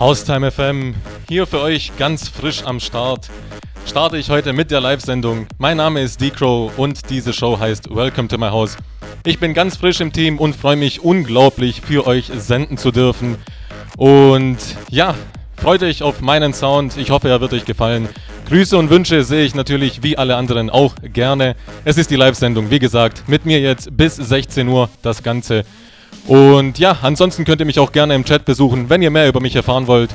Haustime FM, hier für euch ganz frisch am Start. Starte ich heute mit der Live-Sendung. Mein Name ist D-Crow und diese Show heißt Welcome to my House. Ich bin ganz frisch im Team und freue mich unglaublich, für euch senden zu dürfen. Und ja, freut euch auf meinen Sound. Ich hoffe, er wird euch gefallen. Grüße und Wünsche sehe ich natürlich wie alle anderen auch gerne. Es ist die Live-Sendung, wie gesagt, mit mir jetzt bis 16 Uhr das Ganze. Und ja, ansonsten könnt ihr mich auch gerne im Chat besuchen, wenn ihr mehr über mich erfahren wollt.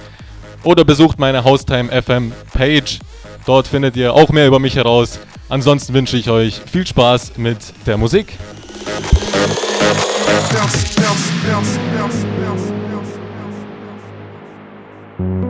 Oder besucht meine Haustime FM Page. Dort findet ihr auch mehr über mich heraus. Ansonsten wünsche ich euch viel Spaß mit der Musik. Bounce, bounce, bounce, bounce, bounce.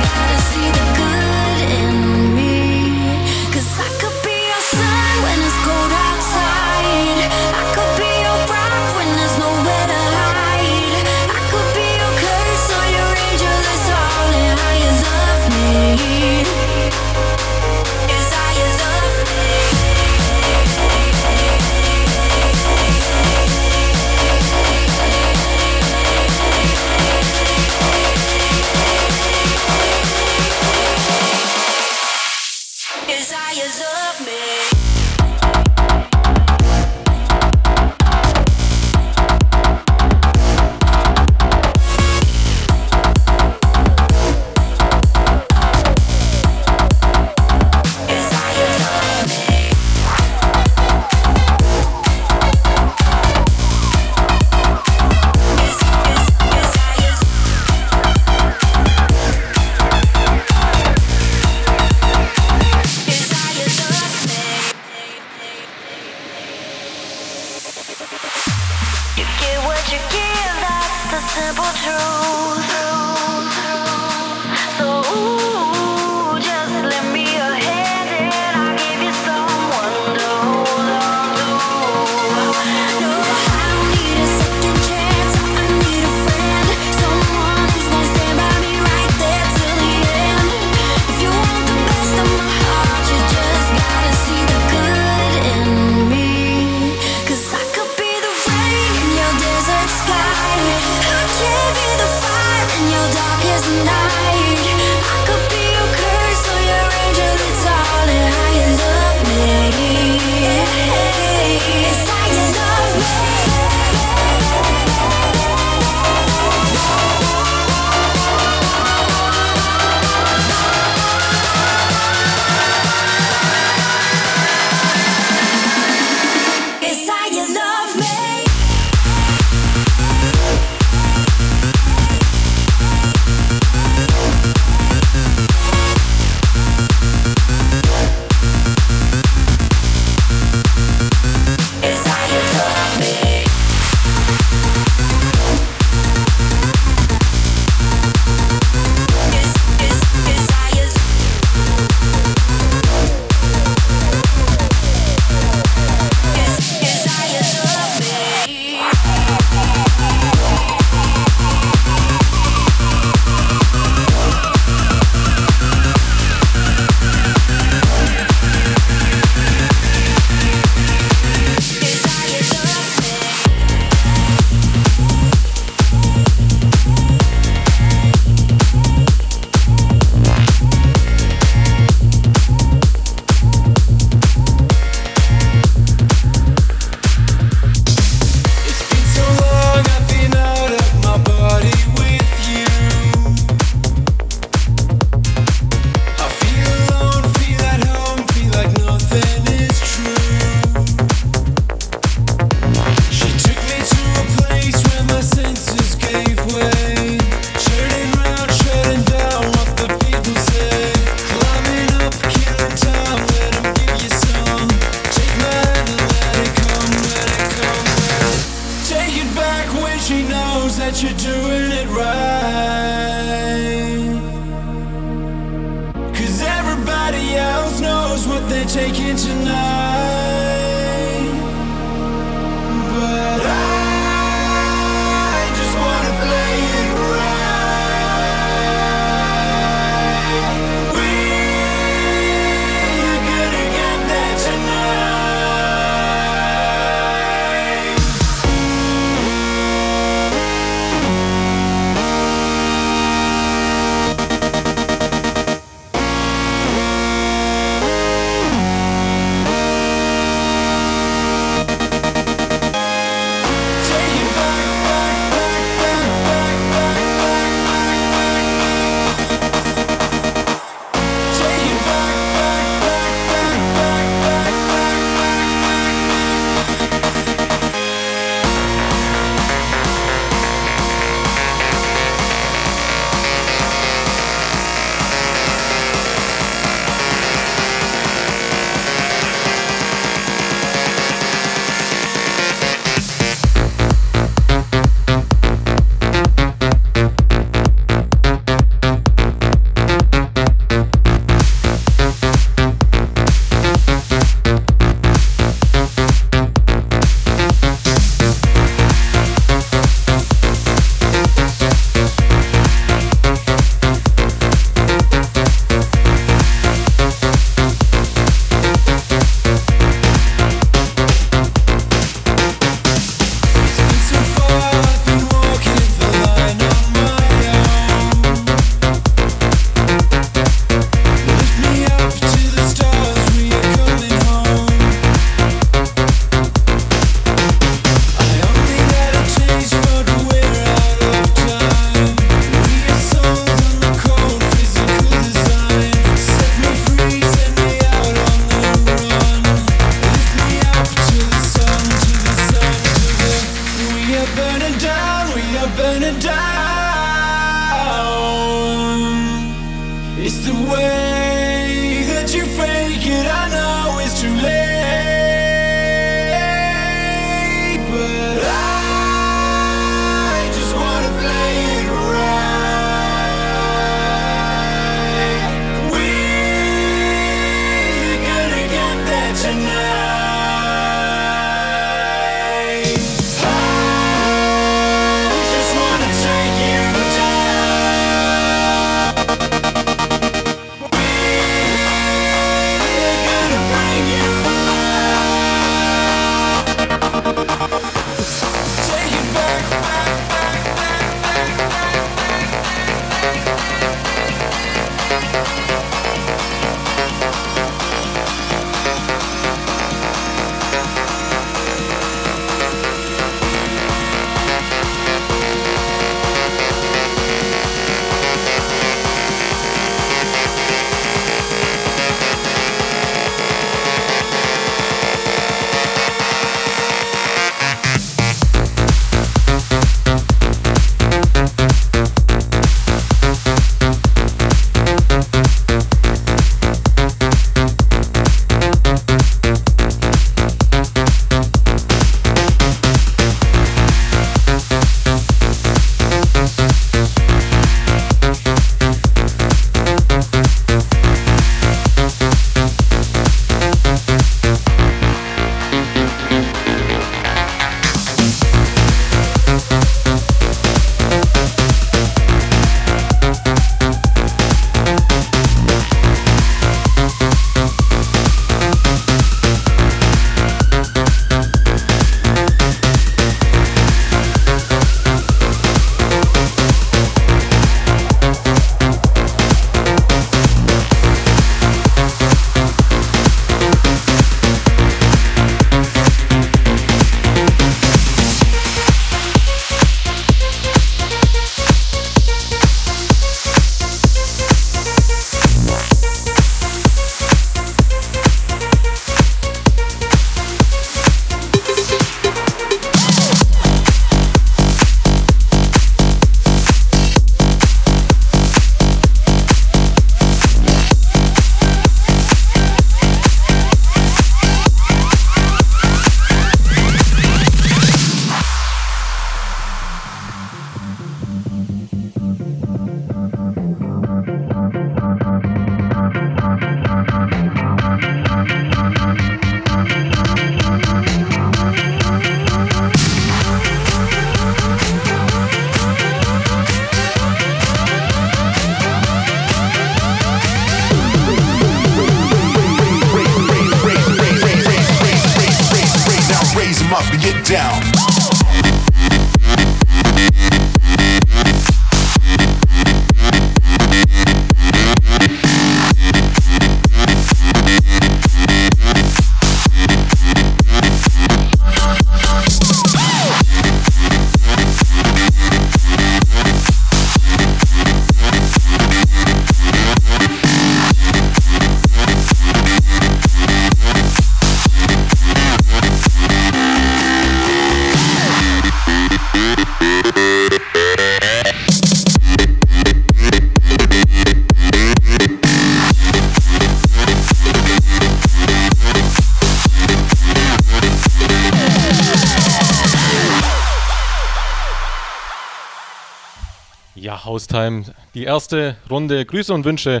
Haustime. Die erste Runde Grüße und Wünsche.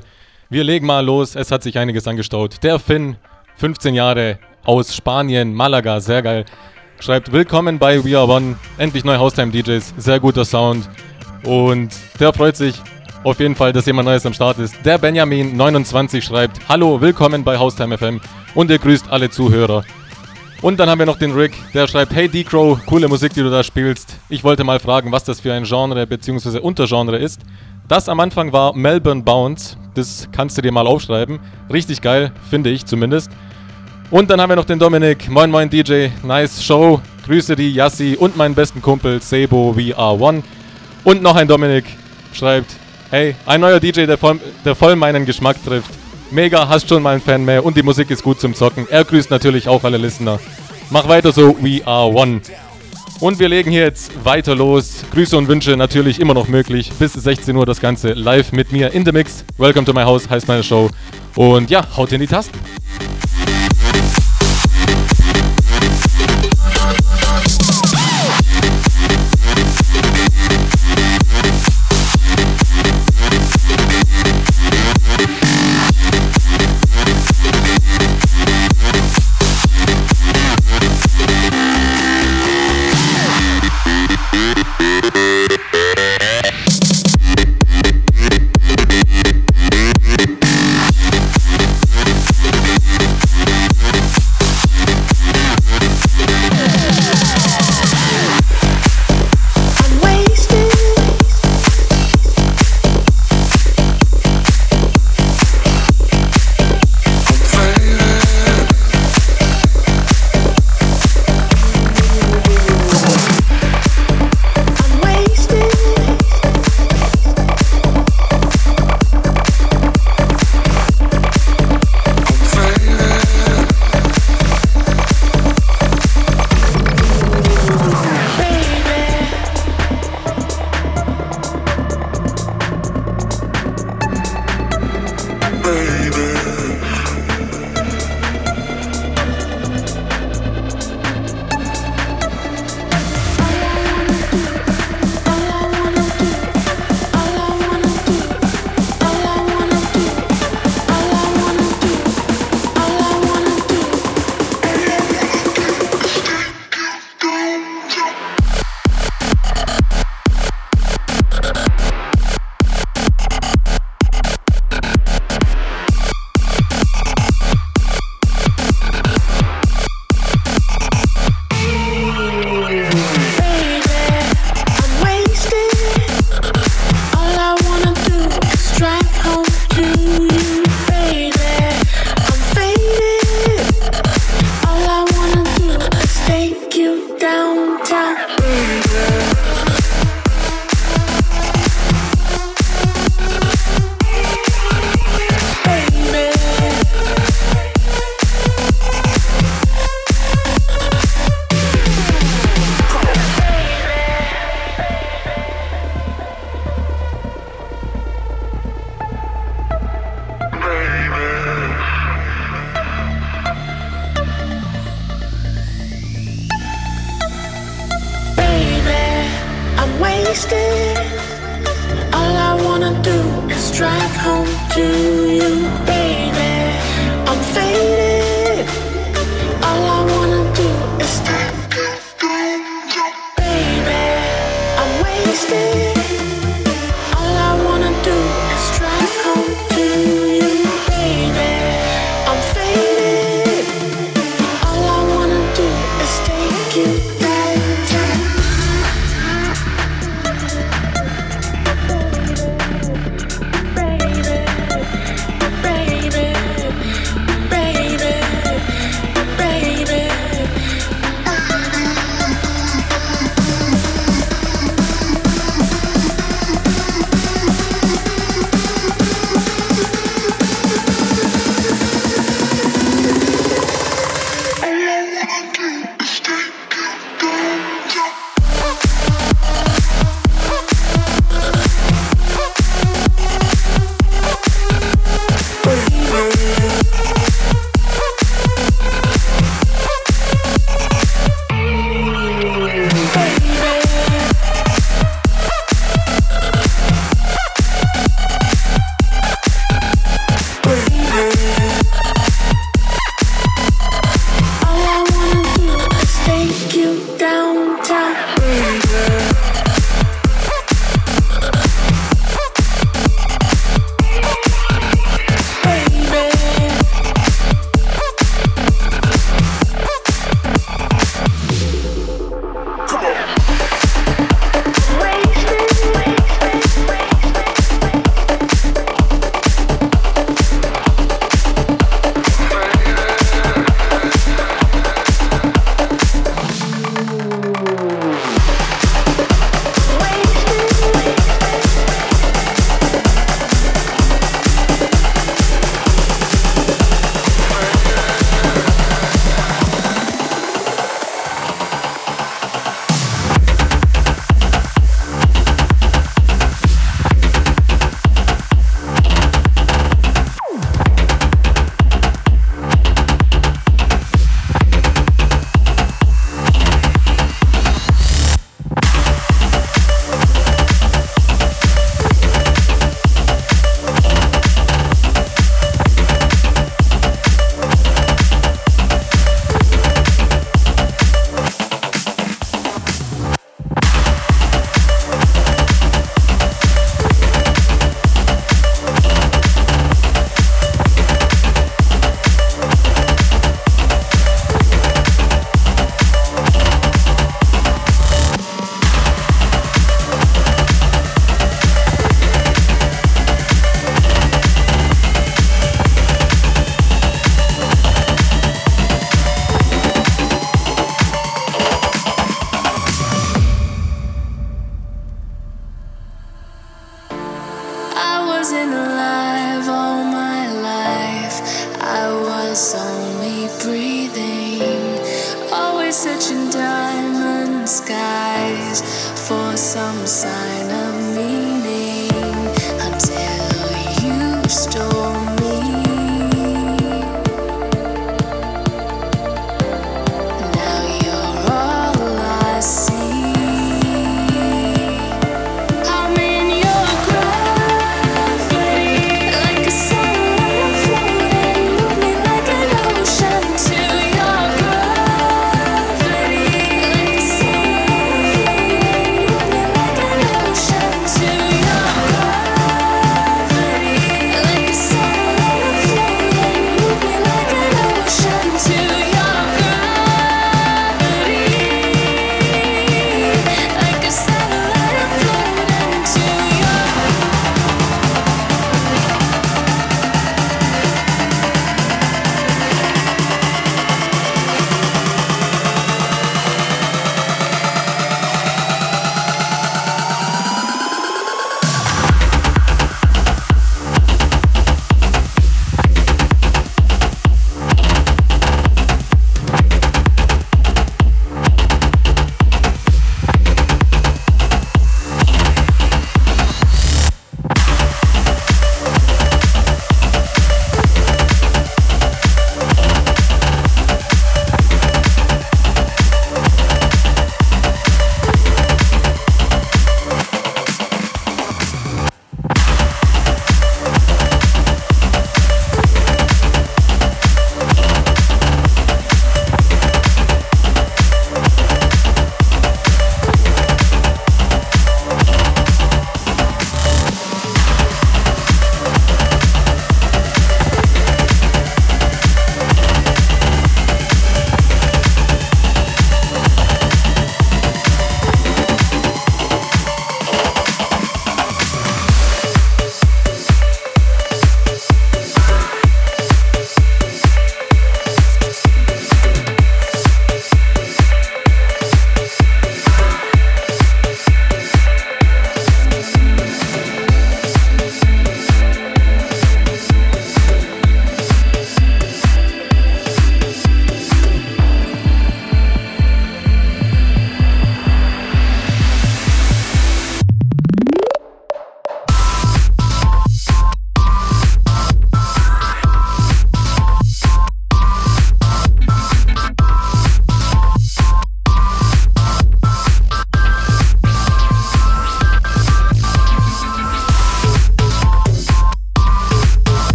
Wir legen mal los. Es hat sich einiges angestaut. Der Finn, 15 Jahre, aus Spanien, Malaga, sehr geil. Schreibt Willkommen bei We Are One. Endlich neue Haustime DJs. Sehr guter Sound. Und der freut sich auf jeden Fall, dass jemand Neues am Start ist. Der Benjamin29 schreibt Hallo, willkommen bei Haustime FM. Und er grüßt alle Zuhörer. Und dann haben wir noch den Rick, der schreibt, hey D-Crow, coole Musik, die du da spielst. Ich wollte mal fragen, was das für ein Genre bzw. Untergenre ist. Das am Anfang war Melbourne Bounce. Das kannst du dir mal aufschreiben. Richtig geil, finde ich zumindest. Und dann haben wir noch den Dominik. Moin moin DJ, nice Show. Grüße die Yassi und meinen besten Kumpel Sebo VR1. Und noch ein Dominik schreibt, hey, ein neuer DJ, der voll, der voll meinen Geschmack trifft. Mega, hast schon mal einen Fan mehr und die Musik ist gut zum Zocken. Er grüßt natürlich auch alle Listener. Mach weiter so, we are one. Und wir legen hier jetzt weiter los. Grüße und Wünsche natürlich immer noch möglich. Bis 16 Uhr das Ganze live mit mir in the Mix. Welcome to my house heißt meine Show. Und ja, haut in die Tasten.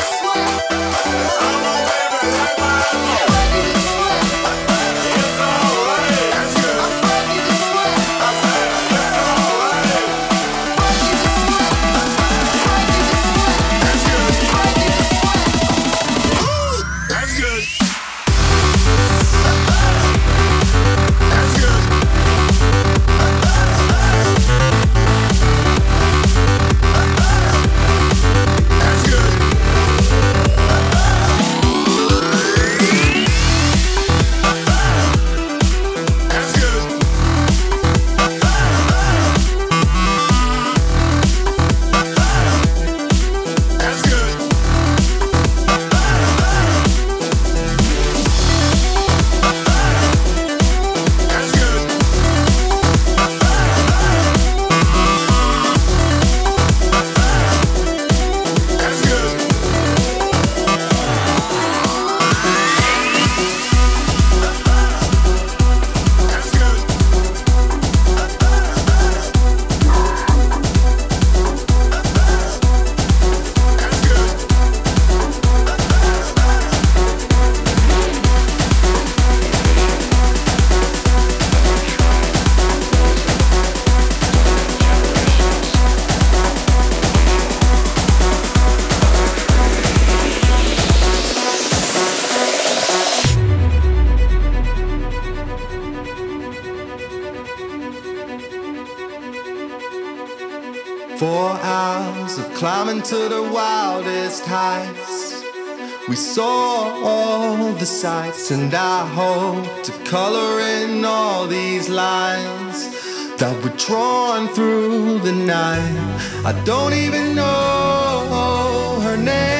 I'm a baby, and I hope to color in all these lines that were drawn through the night. I don't even know her name.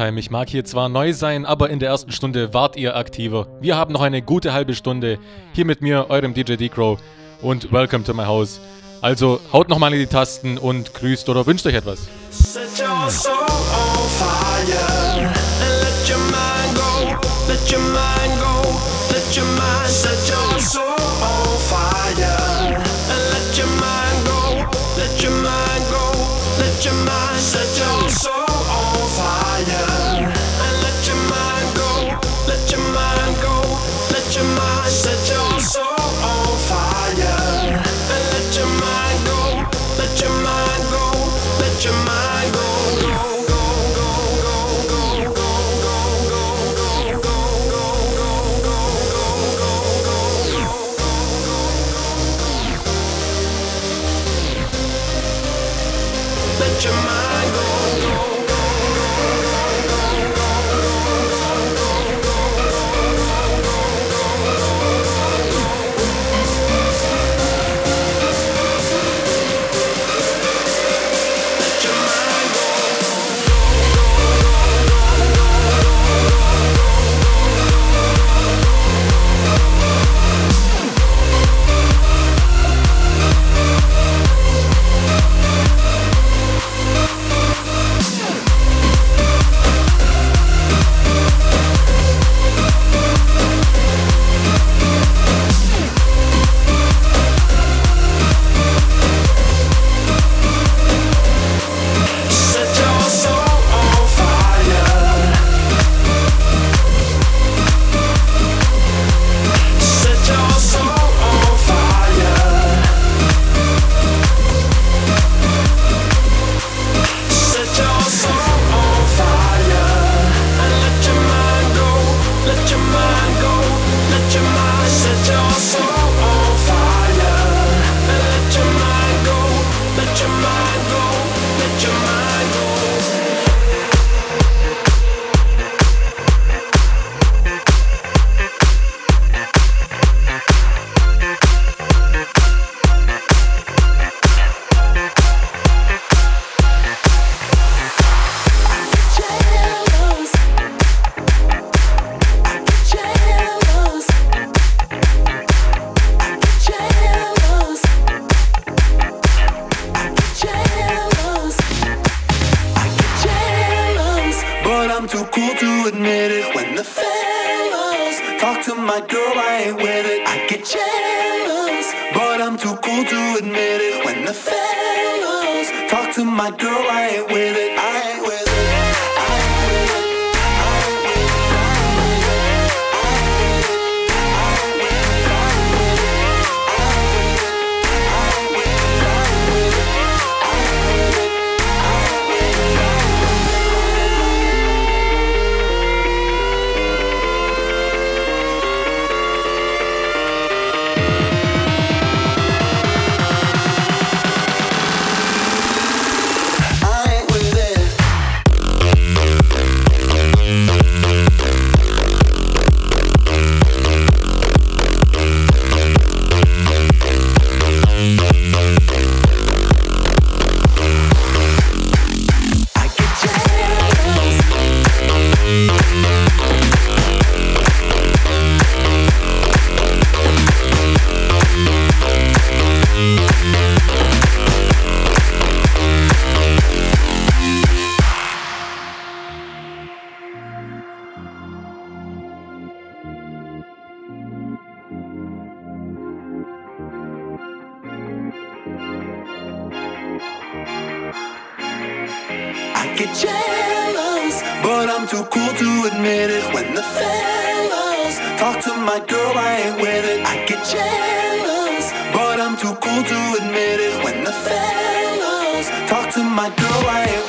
Time. Ich mag hier zwar neu sein, aber in der ersten Stunde wart ihr aktiver. Wir haben noch eine gute halbe Stunde hier mit mir, eurem DJ D-Crow und Welcome to my house. Also haut nochmal in die Tasten und grüßt oder wünscht euch etwas. Set your soul on fire and let your mind go, let your mind go, let your mind set your soul on fire. get jealous, but I'm too cool to admit it. When the fellas talk to my girl, I ain't with it. I get jealous, but I'm too cool to admit it. When the fellas talk to my girl, I ain't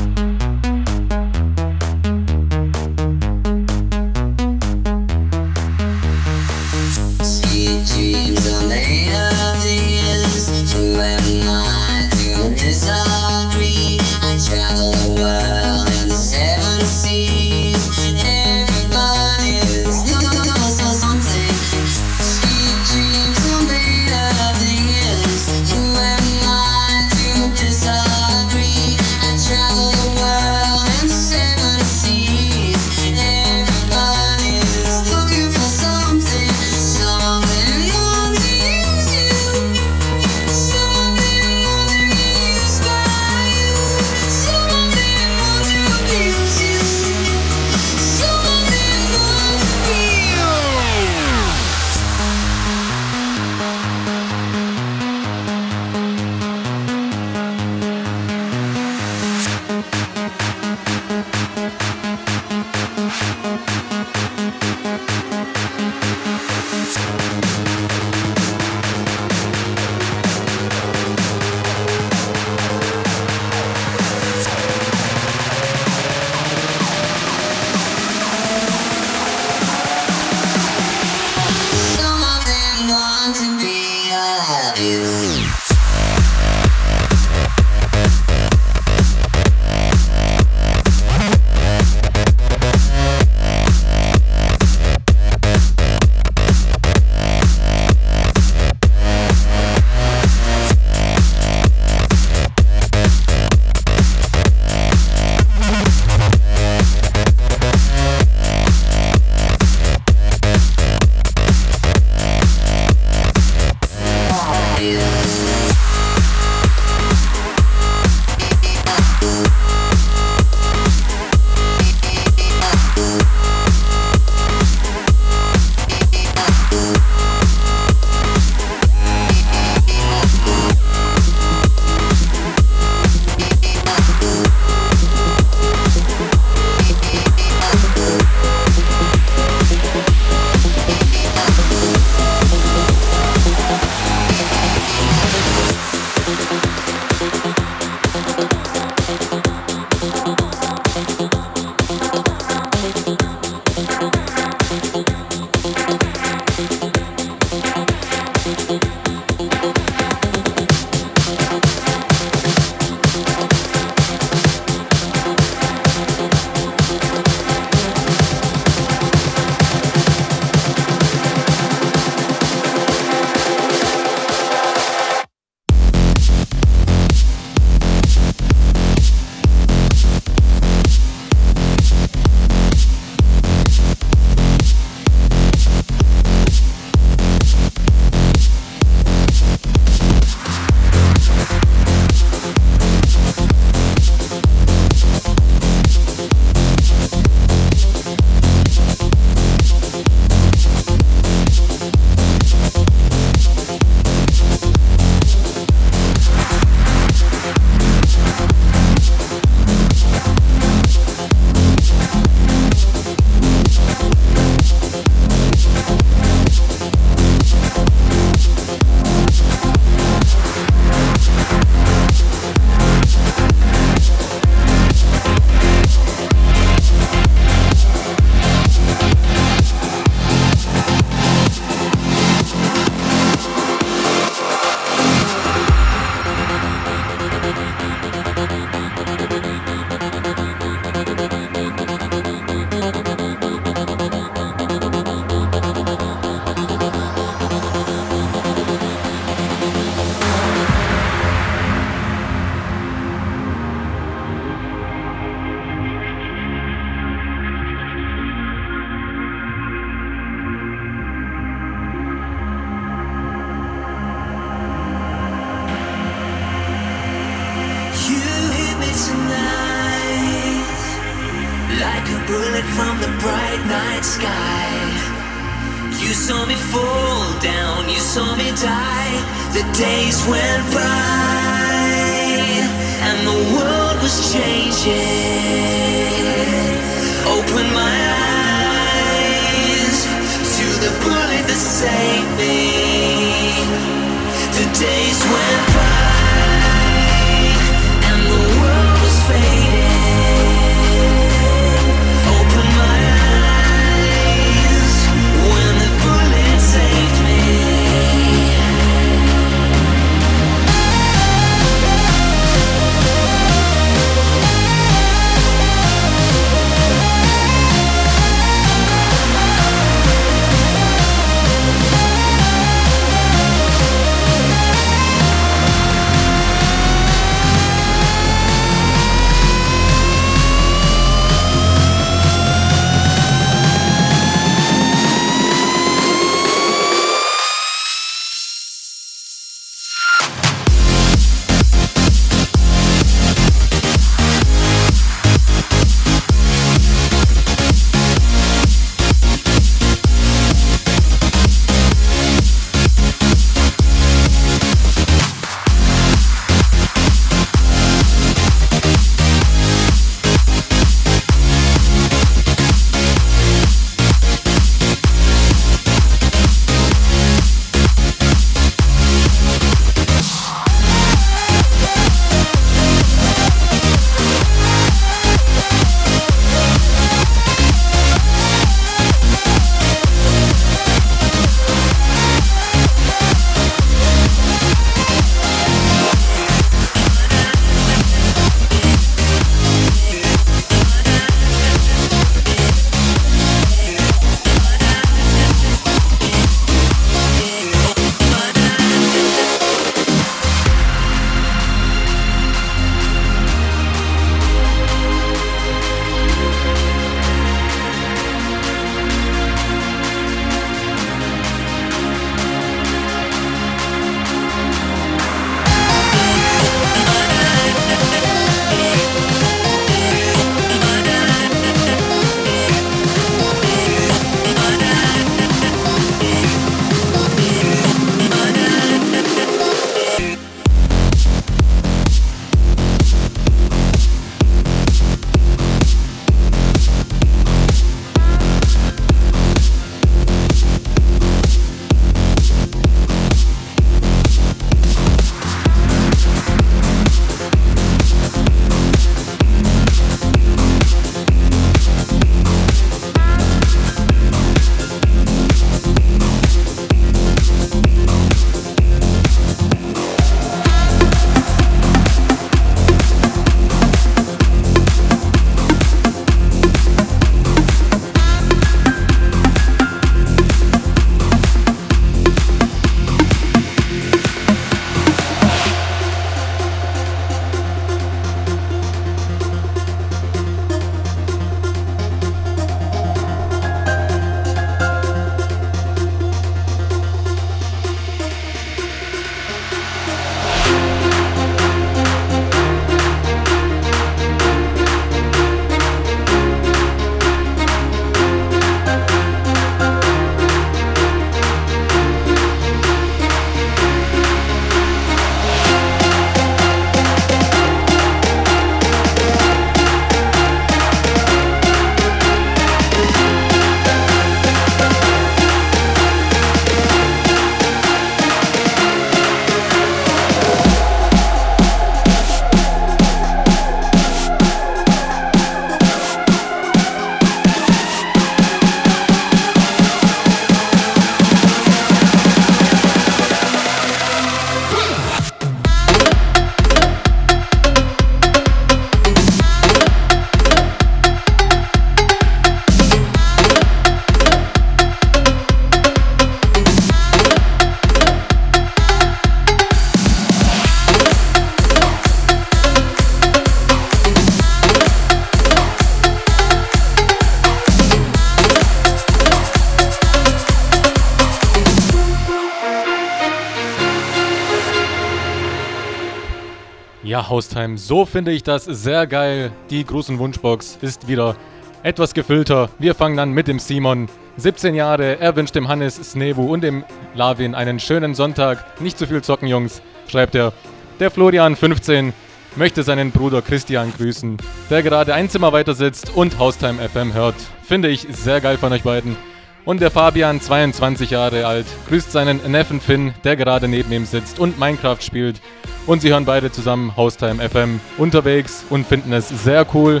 Haustime, so finde ich das sehr geil. Die großen Wunschbox ist wieder etwas gefüllter. Wir fangen an mit dem Simon. 17 Jahre, er wünscht dem Hannes Snevu und dem Lavin einen schönen Sonntag. Nicht zu viel zocken, Jungs, schreibt er. Der Florian, 15, möchte seinen Bruder Christian grüßen, der gerade ein Zimmer weiter sitzt und Haustime FM hört. Finde ich sehr geil von euch beiden. Und der Fabian, 22 Jahre alt, grüßt seinen Neffen Finn, der gerade neben ihm sitzt und Minecraft spielt. Und sie hören beide zusammen Haustime FM unterwegs und finden es sehr cool.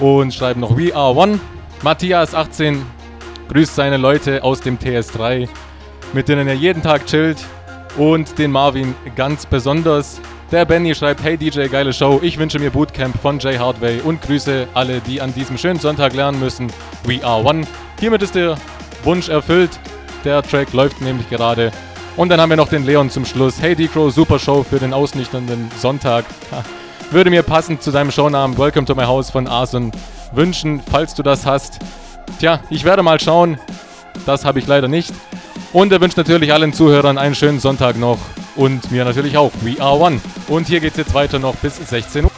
Und schreiben noch We Are One. Matthias, 18, grüßt seine Leute aus dem TS3, mit denen er jeden Tag chillt. Und den Marvin ganz besonders. Der Benny schreibt, hey DJ, geile Show. Ich wünsche mir Bootcamp von Jay Hardway und grüße alle, die an diesem schönen Sonntag lernen müssen. We are one. Hiermit ist der Wunsch erfüllt. Der Track läuft nämlich gerade. Und dann haben wir noch den Leon zum Schluss. Hey Decro, super Show für den ausnüchternden Sonntag. Würde mir passend zu deinem Shownamen Welcome to my House von Arson wünschen, falls du das hast. Tja, ich werde mal schauen. Das habe ich leider nicht. Und er wünscht natürlich allen Zuhörern einen schönen Sonntag noch. Und mir natürlich auch. We are one. Und hier geht's jetzt weiter noch bis 16 Uhr.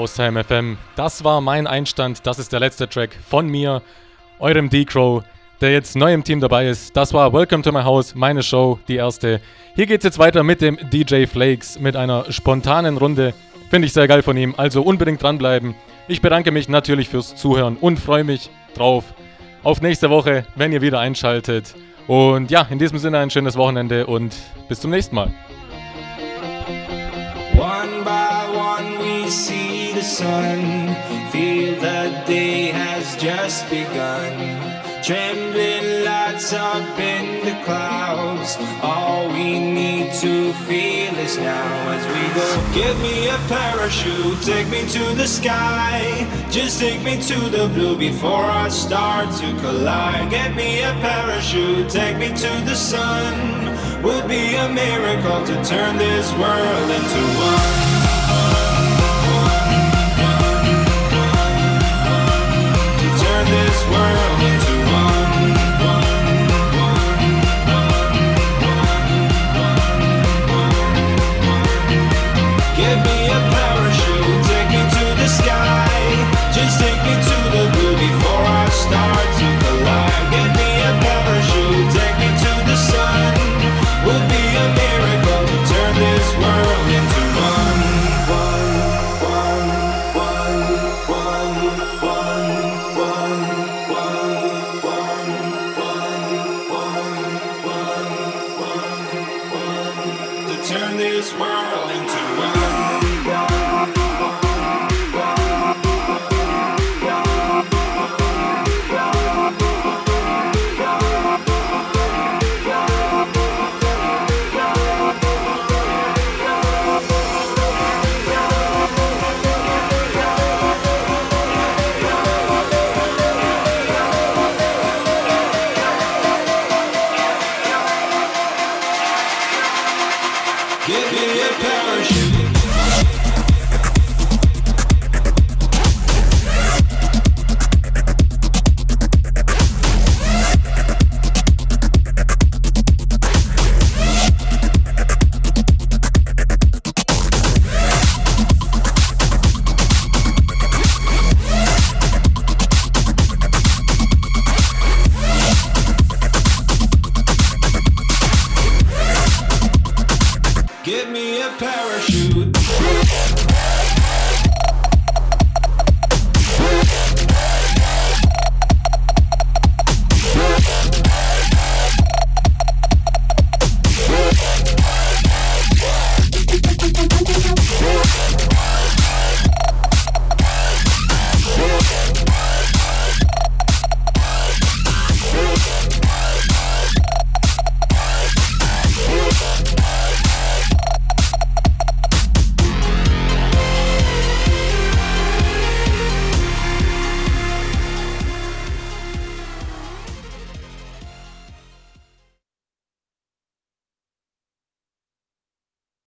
Haustime FM, das war mein Einstand. Das ist der letzte Track von mir, eurem D-Crow, der jetzt neu im Team dabei ist. Das war Welcome to my House, meine Show, die erste. Hier geht's jetzt weiter mit dem DJ Flakes, mit einer spontanen Runde. Finde ich sehr geil von ihm, also unbedingt dranbleiben. Ich bedanke mich natürlich fürs Zuhören und freue mich drauf auf nächste Woche, wenn ihr wieder einschaltet. Und ja, in diesem Sinne ein schönes Wochenende und bis zum nächsten Mal. Finally see the sun. Feel the day has just begun. Trembling lights up in the clouds. All we need to feel is now as we go. Give me a parachute, take me to the sky. Just take me to the blue before I start to collide. Get me a parachute, take me to the sun. Would be a miracle to turn this world into one.